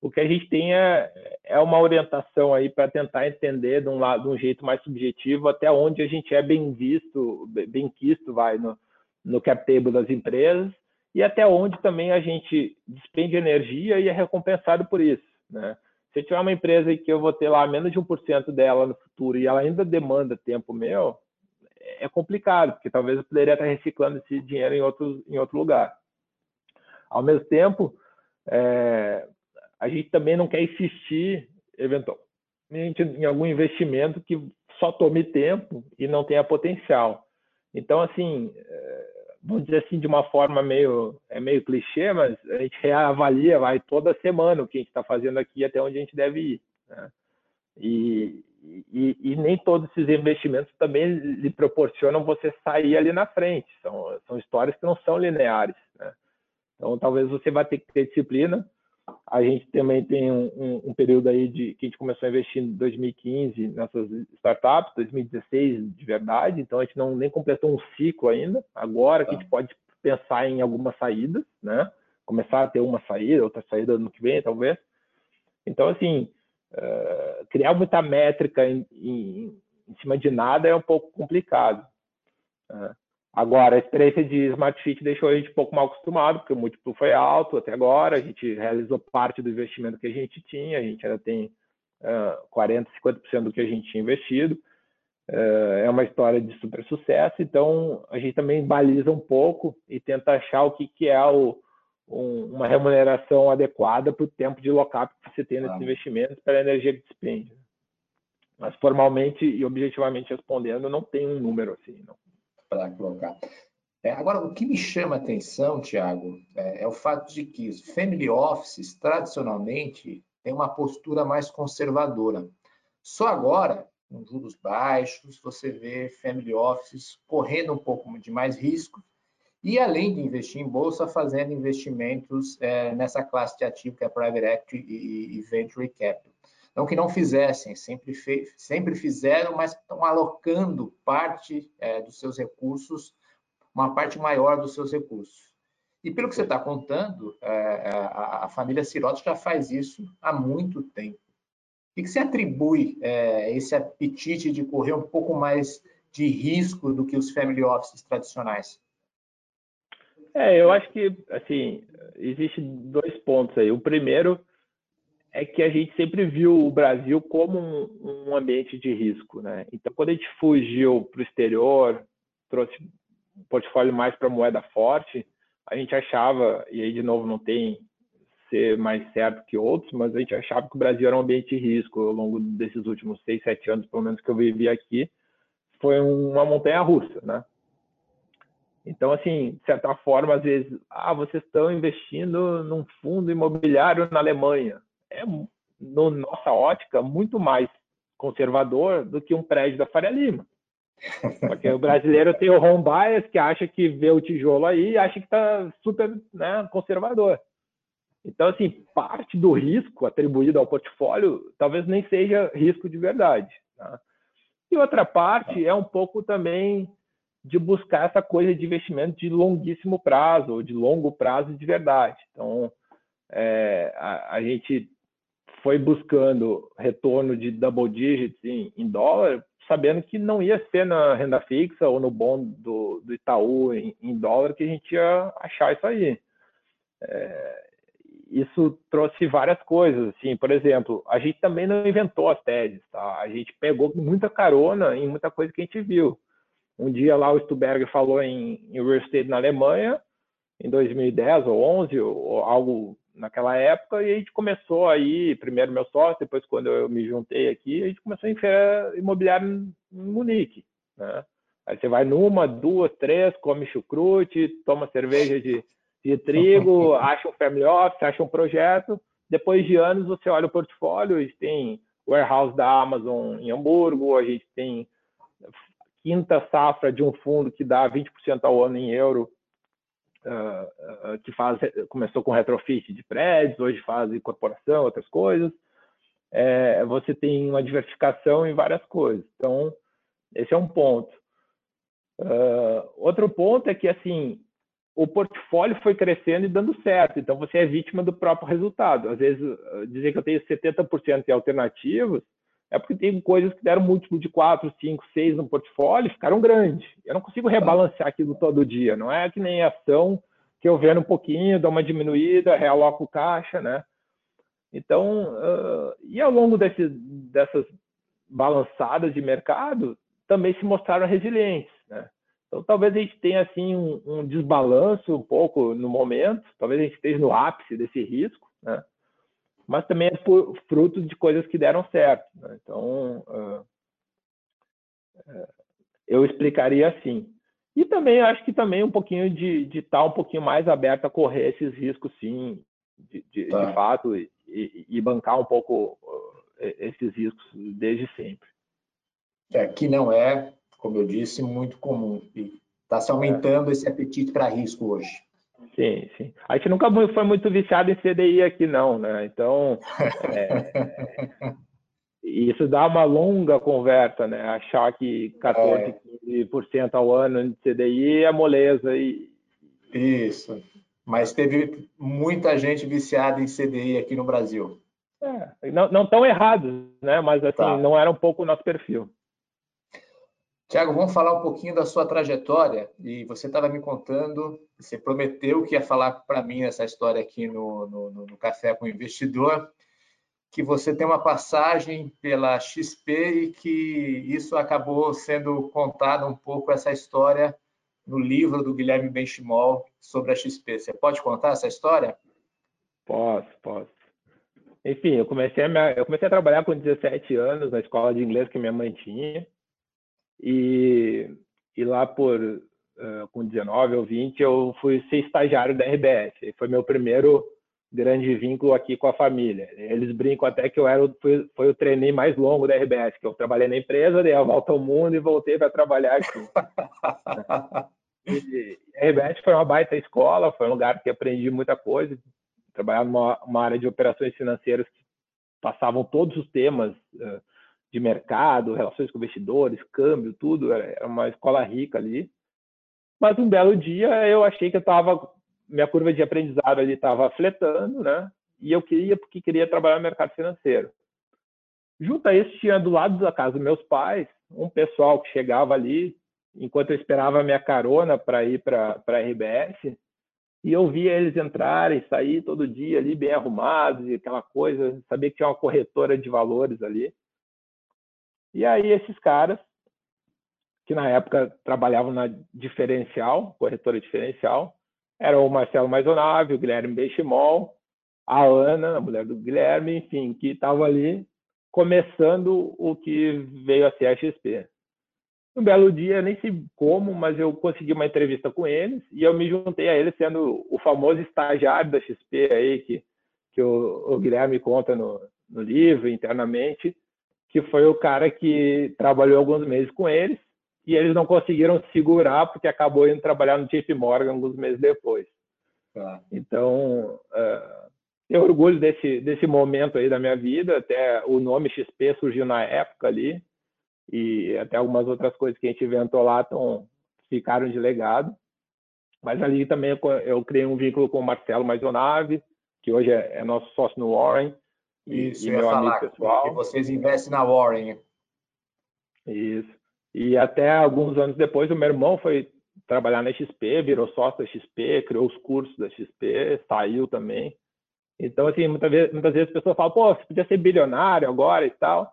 O que a gente tem é, é uma orientação aí para tentar entender de um lado, de um jeito mais subjetivo, até onde a gente é bem visto, bem quisto, vai no, no cap table das empresas, e até onde também a gente despende energia e é recompensado por isso, né? Se eu tiver uma empresa que eu vou ter lá menos de 1% dela no futuro e ela ainda demanda tempo meu, é complicado, porque talvez eu poderia estar reciclando esse dinheiro em outro, em outro lugar. Ao mesmo tempo, é, a gente também não quer insistir eventual, em algum investimento que só tome tempo e não tenha potencial. Então, assim, é, vamos dizer assim, de uma forma meio, é meio clichê, mas a gente reavalia, vai toda semana o que a gente está fazendo aqui até onde a gente deve ir. Né? E, e, e, nem todos esses investimentos também lhe proporcionam você sair ali na frente. São, são histórias que não são lineares. Né? Então, talvez você vá ter que ter disciplina. A gente também tem um, um, um, período aí de que a gente começou a investir em 2015 nessas startups, 2016 de verdade. Então, a gente não nem completou um ciclo ainda. Agora que a gente tá. pode pensar em algumas saídas, né? Começar a ter uma saída, outra saída no que vem, talvez. Então, assim, uh, criar muita métrica em, em, em, cima de nada é um pouco complicado. Uh, agora, a experiência de Smart Fit deixou a gente um pouco mal acostumado, porque o múltiplo foi alto até agora, a gente realizou parte do investimento que a gente tinha, a gente ainda tem uh, 40%, 50% do que a gente tinha investido. Uh, é uma história de super sucesso, então a gente também baliza um pouco e tenta achar o que, que é o, um, uma remuneração adequada para o tempo de lock-up que você tem nesses ah. investimentos, para a energia que despende. Mas formalmente e objetivamente respondendo, não tem um número assim. Para colocar. É, agora, o que me chama a atenção, Tiago, é, é, o fato de que os family offices, tradicionalmente, têm uma postura mais conservadora. Só agora, com juros baixos, você vê family offices correndo um pouco de mais risco e além de investir em bolsa, fazendo investimentos é, nessa classe de ativo que é private equity e, e venture capital. Não que não fizessem, sempre, sempre fizeram, mas estão alocando parte é, dos seus recursos, uma parte maior dos seus recursos. E pelo que você está contando, é, é, a, a, família Sirotti já faz isso há muito tempo. O que, você atribui é, esse apetite de correr um pouco mais de risco do que os family offices tradicionais? É, eu acho que, assim, existe dois pontos aí. O primeiro é que a gente sempre viu o Brasil como um, um ambiente de risco, né? Então, quando a gente fugiu para o exterior, trouxe um portfólio mais para moeda forte, a gente achava, e aí de novo não tem ser mais certo que outros, mas a gente achava que o Brasil era um ambiente de risco ao longo desses últimos seis, sete anos, pelo menos que eu vivi aqui, foi uma montanha russa, né? Então, assim, de certa forma, às vezes, ah, vocês estão investindo num fundo imobiliário na Alemanha. É, no nossa ótica, muito mais conservador do que um prédio da Faria Lima. Porque o brasileiro tem o home bias, que acha que vê o tijolo aí e acha que está super né, conservador. Então, assim, parte do risco atribuído ao portfólio talvez nem seja risco de verdade. Tá? E outra parte é um pouco também de buscar essa coisa de investimento de longuíssimo prazo, ou de longo prazo de verdade. Então, é, a, a, gente foi buscando retorno de double digits em, em, dólar, sabendo que não ia ser na renda fixa ou no bond do, do Itaú em, em, dólar que a gente ia achar isso aí. É, isso trouxe várias coisas, assim, por exemplo, a gente também não inventou as teses, tá? A gente pegou muita carona em muita coisa que a gente viu. Um dia lá o Stuberger falou em, em real estate na Alemanha, em 2010 ou 11, ou algo naquela época, e a gente começou aí, primeiro meu sócio, depois quando eu me juntei aqui, a gente começou em feira imobiliária em Munique, né? Aí você vai numa, duas, três, come chucrute, toma cerveja de, de trigo, acha um family office, acha um projeto, depois de anos você olha o portfólio, a gente tem warehouse da Amazon em Hamburgo, a gente tem quinta safra de um fundo que dá 20% ao ano em euro, uh, uh, que faz, começou com retrofit de prédios, hoje faz incorporação, outras coisas. É, você tem uma diversificação em várias coisas. Então, esse é um ponto. Uh, outro ponto é que, assim, o portfólio foi crescendo e dando certo, então você é vítima do próprio resultado. Às vezes, dizer que eu tenho 70% de alternativos é porque tem coisas que deram múltiplo de 4, 5, 6 no portfólio e ficaram grandes. Eu não consigo rebalancear aquilo todo dia. Não é que nem ação que eu vendo um pouquinho, dou uma diminuída, realoco caixa, né? Então, uh, e ao longo desse, dessas balançadas de mercado, também se mostraram resilientes, né? Então, talvez a gente tenha, assim, um, um desbalanço um pouco no momento, talvez a gente esteja no ápice desse risco, né? Mas também é por, fruto de coisas que deram certo. Né? Então, uh, uh, eu explicaria assim. E também acho que também um pouquinho de estar tá um pouquinho mais aberto a correr esses riscos, sim, de, de, tá. de fato, e, e, bancar um pouco esses riscos desde sempre. É, que não é, como eu disse, muito comum. E está se aumentando é. esse apetite para risco hoje. Sim, sim. A gente nunca foi muito viciado em CDI aqui, não, né? Então, é, isso dá uma longa conversa, né? Achar que 14, é. 15% ao ano de CDI é moleza. E... Isso. Mas teve muita gente viciada em CDI aqui no Brasil. É, não, não tão errados, né? Mas assim, tá. não era um pouco o nosso perfil. Tiago, vamos falar um pouquinho da sua trajetória. E você estava me contando, você prometeu que ia falar para mim essa história aqui no, no, no, Café com o Investidor, que você tem uma passagem pela XP e que isso acabou sendo contado um pouco, essa história, no livro do Guilherme Benchimol sobre a XP. Você pode contar essa história? Posso, posso. Enfim, eu comecei, a, eu comecei a trabalhar com 17 anos na escola de inglês que minha mãe tinha. E, e lá por uh, com 19 ou 20 eu fui ser estagiário da RBS. E foi meu primeiro grande vínculo aqui com a família. Eles brincam até que eu era foi, foi o trainee mais longo da RBS, que eu trabalhei na empresa, dei a volta ao mundo e voltei para trabalhar aqui. e, a RBS foi uma baita escola, foi um lugar que aprendi muita coisa. Trabalhar numa área de operações financeiras que passavam todos os temas uh, de mercado, relações com investidores, câmbio, tudo. Era uma escola rica ali. Mas um belo dia eu achei que eu estava, minha curva de aprendizado ali estava fletando, né? E eu queria, porque queria trabalhar no mercado financeiro. Junto a isso, tinha do lado da casa dos meus pais um pessoal que chegava ali, enquanto eu esperava a minha carona para ir para a RBS, e eu via eles entrarem, sair todo dia ali bem arrumados e aquela coisa, sabia que tinha uma corretora de valores ali. E aí esses caras, que na época trabalhavam na diferencial, corretora diferencial, eram o Marcelo Maisonave, o Guilherme Benchimol, a Ana, a mulher do Guilherme, enfim, que estavam ali começando o que veio a ser a XP. Um belo dia, nem sei como, mas eu consegui uma entrevista com eles e eu me juntei a eles sendo o famoso estagiário da XP aí que, que o, o Guilherme conta no, no livro internamente que foi o cara que trabalhou alguns meses com eles e eles não conseguiram segurar porque acabou indo trabalhar no JP Morgan alguns meses depois. Tá. Então, uh, eu orgulho desse, desse momento aí da minha vida, até o nome XP surgiu na época ali e até algumas outras coisas que a gente inventou lá tão, ficaram de legado. Mas ali também eu, eu criei um vínculo com o Marcelo Maisonave, que hoje é, é nosso sócio no Warren, isso, e meu amigo pessoal. Que vocês investem na Warren. Isso. E até alguns anos depois, o meu irmão foi trabalhar na XP, virou sócio da XP, criou os cursos da XP, saiu também. Então, assim, muitas vezes, muitas vezes as pessoas falam, pô, você podia ser bilionário agora e tal.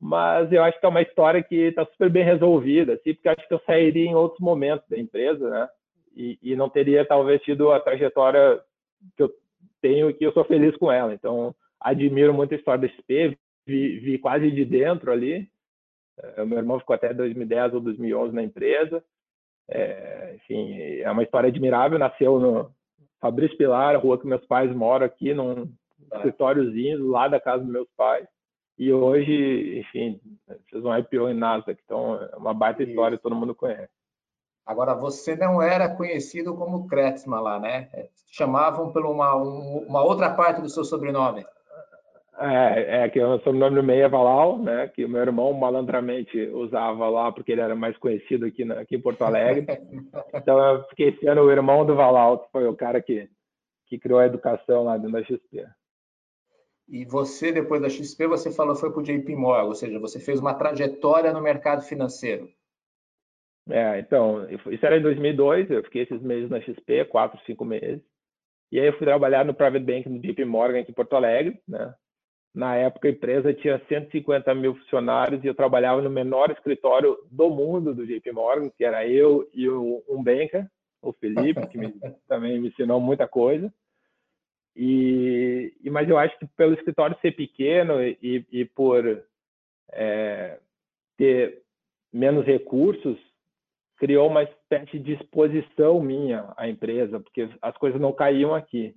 Mas eu acho que é uma história que está super bem resolvida, assim, porque acho que eu sairia em outros momentos da empresa, né? E, e não teria, talvez, tido a trajetória que eu tenho e que eu sou feliz com ela. Então, admiro muito a história da XP, vi, vi quase de dentro ali. É, meu irmão ficou até 2010 ou 2011 na empresa. É, enfim, é uma história admirável. Nasceu no Fabrício Pilar, a rua que meus pais moram aqui, num ah. escritóriozinho lá da casa dos meus pais. E hoje, enfim, fez um IPO em Nasdaq. Então, é uma baita Isso. história, todo mundo conhece. Agora, você não era conhecido como Kretzmann lá, né? Chamavam por uma, uma outra parte do seu sobrenome. É, é que o sobrenome do meio é Valal, né? Que o meu irmão malandramente usava lá porque ele era mais conhecido aqui, na, aqui em Porto Alegre. então eu fiquei sendo o irmão do Valal, que foi o cara que, que criou a educação lá dentro da XP. E você, depois da XP, você falou foi para o JP Morgan, ou seja, você fez uma trajetória no mercado financeiro. É, então, isso era em 2002, eu fiquei esses meses na XP, quatro, cinco meses. E aí eu fui trabalhar no Private Bank no JP Morgan aqui em Porto Alegre, né? Na época, a empresa tinha 150 mil funcionários e eu trabalhava no menor escritório do mundo do JP Morgan, que era eu e o, um banker, o Felipe, que me, também me ensinou muita coisa. E, mas eu acho que pelo escritório ser pequeno e, e por é, ter menos recursos, criou uma espécie de exposição minha à empresa, porque as coisas não caíam aqui.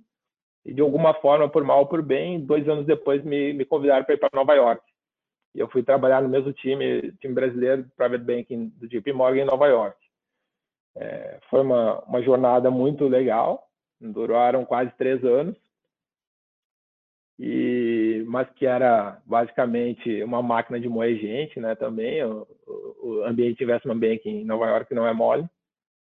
E de alguma forma, por mal ou por bem, dois anos depois me, me convidaram para ir para Nova York. E eu fui trabalhar no mesmo time, time brasileiro, Private Banking do JP Morgan em Nova York. É, foi uma, uma jornada muito legal, duraram quase três anos e mas que era basicamente uma máquina de moer gente, né? Também o, o ambiente investment banking em Nova York não é mole.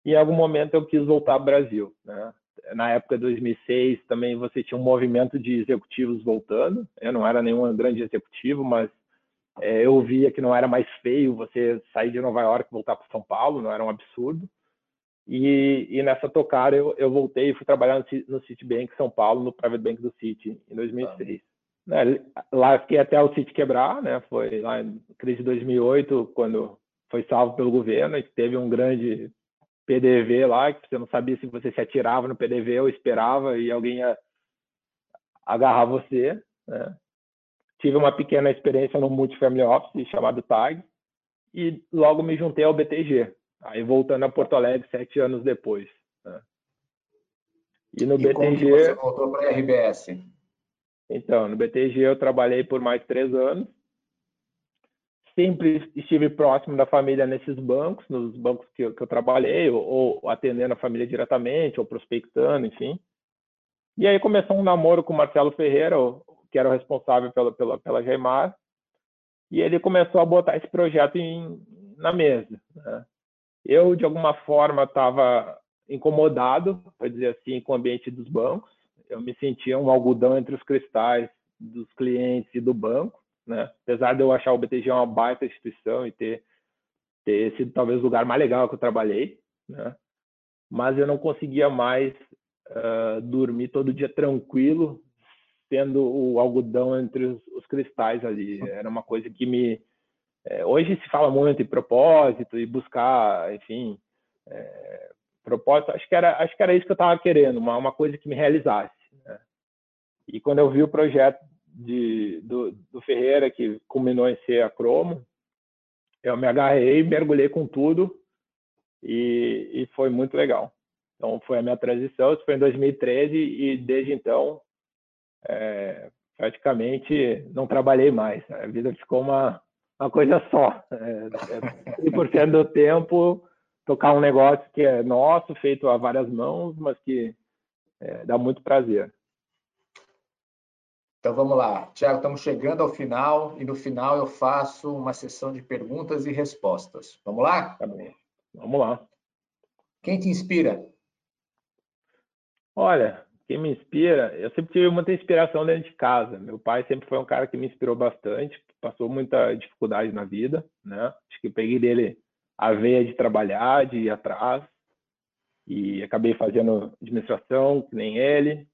E em algum momento eu quis voltar ao Brasil, né? Na época de 2006 também você tinha um movimento de executivos voltando. Eu não era nenhum grande executivo, mas é, eu via que não era mais feio você sair de Nova York e voltar para São Paulo, não era um absurdo. E, e, nessa tocada eu, eu voltei e fui trabalhar no, no Citibank São Paulo, no Private Bank do Citi, em 2006. Ah. Né, lá fiquei até o Citi quebrar, né? Foi lá em crise de 2008, quando foi salvo pelo governo, e teve um grande PDV lá, que você não sabia se você se atirava no PDV ou esperava e alguém ia agarrar você, né? Tive uma pequena experiência no Multifamily Office chamado TAG e logo me juntei ao BTG, Aí voltando a Porto Alegre sete anos depois. Né? E no e BTG. Como você voltou para a RBS? Então, no BTG eu trabalhei por mais três anos. Sempre estive próximo da família nesses bancos, nos bancos que eu, que eu trabalhei, ou, ou, atendendo a família diretamente, ou prospectando, enfim. E aí começou um namoro com o Marcelo Ferreira, que era o responsável pela, pela, pela Geimar, e ele começou a botar esse projeto em, na mesa. Né? Eu, de alguma forma, estava incomodado, para dizer assim, com o ambiente dos bancos. Eu me sentia um algodão entre os cristais dos clientes e do banco, né? Apesar de eu achar o BTG uma baita instituição e ter, ter sido talvez o lugar mais legal que eu trabalhei, né? Mas eu não conseguia mais uh, dormir todo dia tranquilo, sendo o algodão entre os, os cristais ali. Era uma coisa que me é, hoje se fala muito em propósito e buscar, enfim, é, propósito. Acho que era, acho que era isso que eu estava querendo, uma, uma coisa que me realizasse. Né? E quando eu vi o projeto de, do, do Ferreira, que culminou em ser a Cromo, eu me agarrei, mergulhei com tudo e, e foi muito legal. Então, foi a minha transição, isso foi em 2013 e desde então, é, praticamente não trabalhei mais. A vida ficou uma, uma coisa só. É, é 100% do tempo tocar um negócio que é nosso, feito a várias mãos, mas que é, dá muito prazer. Então vamos lá, Tiago, estamos chegando ao final e no final eu faço uma sessão de perguntas e respostas. Vamos lá? Tá bem. Vamos lá. Quem te inspira? Olha, quem me inspira, eu sempre tive muita inspiração dentro de casa. Meu pai sempre foi um cara que me inspirou bastante, passou muita dificuldade na vida, né? Acho que eu peguei dele a veia de trabalhar, de ir atrás, e acabei fazendo administração, que nem ele,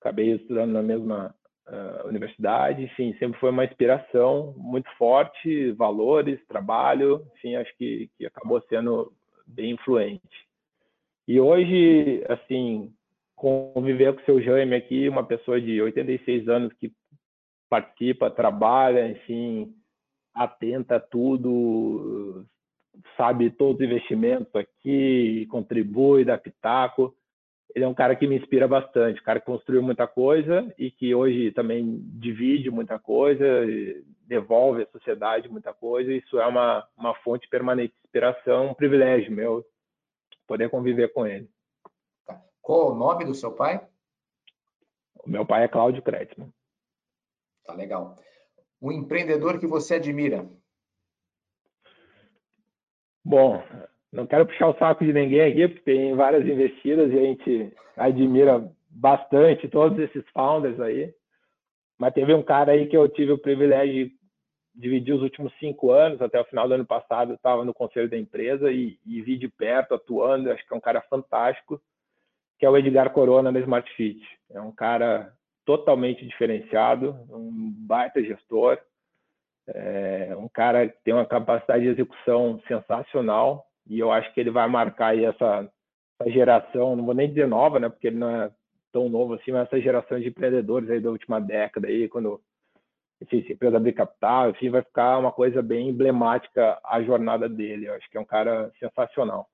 acabei estudando na mesma uh, universidade, enfim, sempre foi uma inspiração muito forte, valores, trabalho, enfim, acho que, que acabou sendo bem influente. E hoje, assim, conviver com o seu Jaime aqui, uma pessoa de 86 anos que participa, trabalha, enfim, atenta a tudo, sabe todos os investimentos aqui, contribui, dá pitaco. Ele é um cara que me inspira bastante, um cara que construiu muita coisa e que hoje também divide muita coisa, devolve à sociedade muita coisa. Isso é uma, uma fonte permanente de inspiração, um privilégio meu poder conviver com ele. Qual o nome do seu pai? O meu pai é Cláudio Kretzmann. Tá legal. Um empreendedor que você admira? Bom, não quero puxar o saco de ninguém aqui, porque tem várias investidas e a gente admira bastante todos esses founders aí. Mas teve um cara aí que eu tive o privilégio de dividir os últimos cinco anos, até o final do ano passado, eu estava no conselho da empresa e, e vi de perto, atuando. Acho que é um cara fantástico que é o Edgar Corona da Smart Fit. É um cara totalmente diferenciado, um baita gestor, é um cara que tem uma capacidade de execução sensacional e eu acho que ele vai marcar aí essa, essa geração, não vou nem dizer nova, né, porque ele não é tão novo assim, mas essa geração de empreendedores aí da última década aí, quando enfim, se a empresa abrir capital, enfim, vai ficar uma coisa bem emblemática a jornada dele. Eu acho que é um cara sensacional.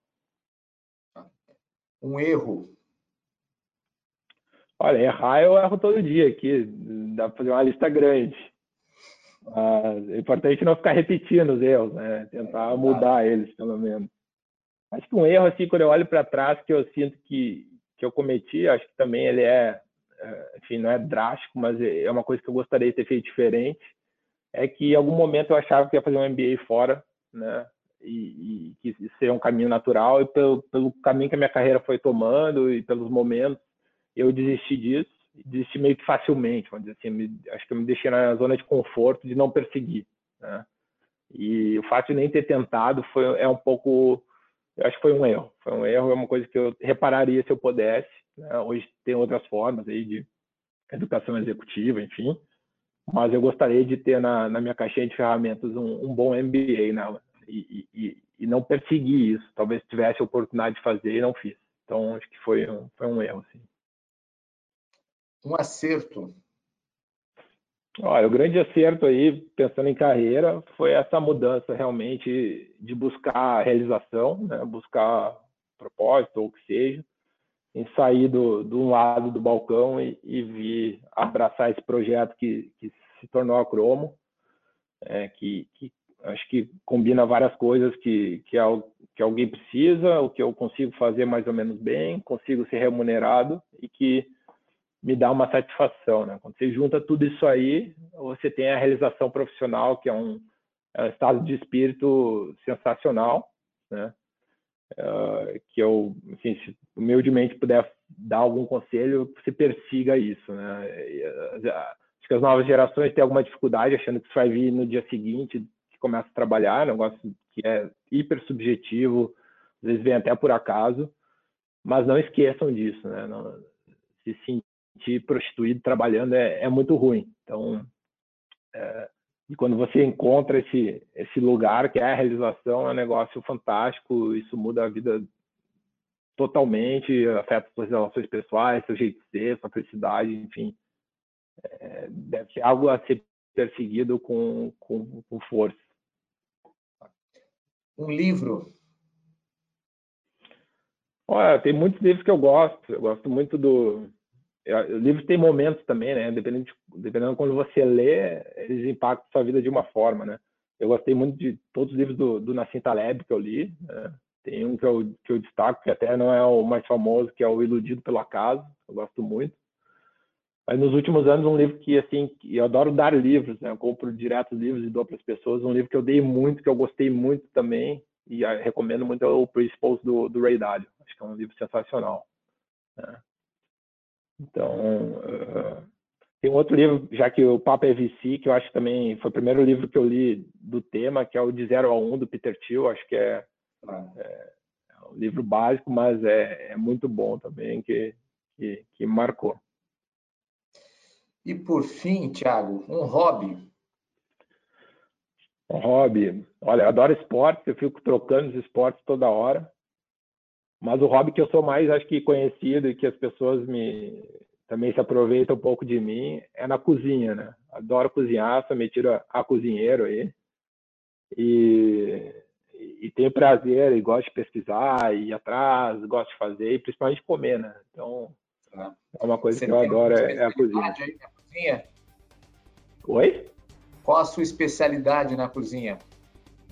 Um erro. Olha, errar eu erro todo dia aqui. Dá para fazer uma lista grande. Mas é importante não ficar repetindo os erros, né? Tentar mudar eles, pelo menos. Acho que um erro, assim, quando eu olho para trás, que eu sinto que, que eu cometi, acho que também ele é, é, enfim, não é drástico, mas é uma coisa que eu gostaria de ter feito diferente, é que em algum momento eu achava que ia fazer um MBA fora, né? E, e que seria um caminho natural, e pelo, pelo caminho que a minha carreira foi tomando e pelos momentos, eu desisti disso desisti meio que facilmente, vamos dizer assim, me, acho que eu me deixei na zona de conforto de não perseguir, né? E o fato de nem ter tentado foi é um pouco, eu acho que foi um erro, foi um erro, é uma coisa que eu repararia se eu pudesse. Né? Hoje tem outras formas aí de educação executiva, enfim, mas eu gostaria de ter na, na minha caixinha de ferramentas um, um bom MBA nela e, e, e, não perseguir isso. Talvez tivesse a oportunidade de fazer e não fiz. Então acho que foi um, foi um erro, assim um acerto? Olha, o grande acerto aí, pensando em carreira, foi essa mudança realmente de buscar realização, né? buscar propósito ou o que seja, em sair do, um lado do balcão e, e vir abraçar esse projeto que, que se tornou a Cromo, é, que, que, acho que combina várias coisas que, que, é que alguém precisa, o que eu consigo fazer mais ou menos bem, consigo ser remunerado e que me dá uma satisfação, né? Quando você junta tudo isso aí, você tem a realização profissional, que é um, é um estado de espírito sensacional, né? Uh, que eu, enfim, se humildemente puder dar algum conselho, se persiga isso, né? Acho que as novas gerações têm alguma dificuldade achando que isso vai vir no dia seguinte que começa a trabalhar, negócio que é hiper subjetivo, às vezes vem até por acaso, mas não esqueçam disso, né? Não, se sentir prostituído trabalhando é, é muito ruim. Então, é, e quando você encontra esse, esse lugar que é a realização, é um negócio fantástico, isso muda a vida totalmente, afeta suas relações pessoais, seu jeito de ser, sua felicidade, enfim. É, deve ser algo a ser perseguido com, com, com força. Um livro Olha, tem muitos livros que eu gosto. Eu gosto muito do o livro tem momentos também, né? Dependendo de, dependendo de quando você lê, eles impactam sua vida de uma forma, né? Eu gostei muito de todos os livros do, do Nassim Taleb que eu li. Né? Tem um que eu, que eu destaco, que até não é o mais famoso, que é o Iludido pelo Acaso. Eu gosto muito. Mas nos últimos anos, um livro que, assim, eu adoro dar livros, né? Eu compro direto livros e dou para as pessoas. Um livro que eu dei muito, que eu gostei muito também, e recomendo muito, é o Principles do, do Ray Dalio. Acho que é um livro sensacional. Né? Então, uh, tem um outro livro, já que o Papa é VC, que eu acho também foi o primeiro livro que eu li do tema, que é o De Zero a Um, do Peter Thiel. Acho que é, ah. é, é um livro básico, mas é, é muito bom também, que, que, que marcou. E por fim, Thiago, um hobby. Um hobby. Olha, eu adoro esportes, eu fico trocando os esportes toda hora. Mas o hobby que eu sou mais, acho que conhecido e que as pessoas me também se aproveitam um pouco de mim é na cozinha, né? Adoro cozinhar, sou metido a, a cozinheiro aí. E, e tenho prazer e gosto de pesquisar, ir atrás, gosto de fazer e principalmente comer, né? Então, tá. é uma coisa Você que eu adoro, é, é a cozinha. Aí na cozinha. Oi? Qual a sua especialidade na cozinha?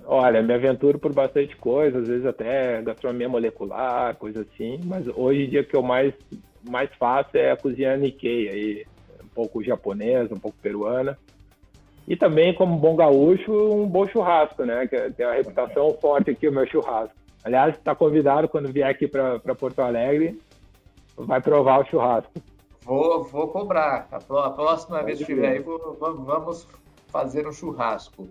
Olha, me aventuro por bastante coisa, às vezes até gastronomia molecular, coisa assim, mas hoje em dia que eu mais, mais faço é a cozinha Nikkei, aí, um pouco japonesa, um pouco peruana. E também, como bom gaúcho, um bom churrasco, né? Que tem uma reputação forte aqui, o meu churrasco. Aliás, está convidado quando vier aqui para Porto Alegre, vai provar o churrasco. Vou, vou cobrar. A próxima vez que estiver aí, vamos fazer um churrasco.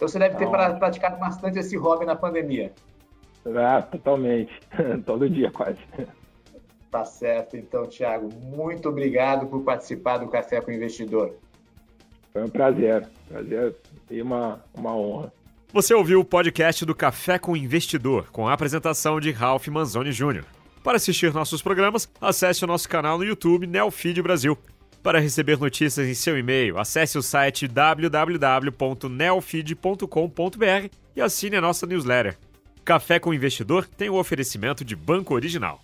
Então você deve ter então, praticado bastante esse hobby na pandemia. Ah, totalmente. Todo dia quase. Tá certo, então, Thiago. Muito obrigado por participar do Café com o Investidor. Foi um prazer. Prazer e uma, uma honra. Você ouviu o podcast do Café com o Investidor, com a apresentação de Ralph Manzoni Jr. Para assistir nossos programas, acesse o nosso canal no YouTube Neofeed Brasil. Para receber notícias em seu e-mail, acesse o site www.neofeed.com.br e assine a nossa newsletter. Café com Investidor tem o oferecimento de Banco Original.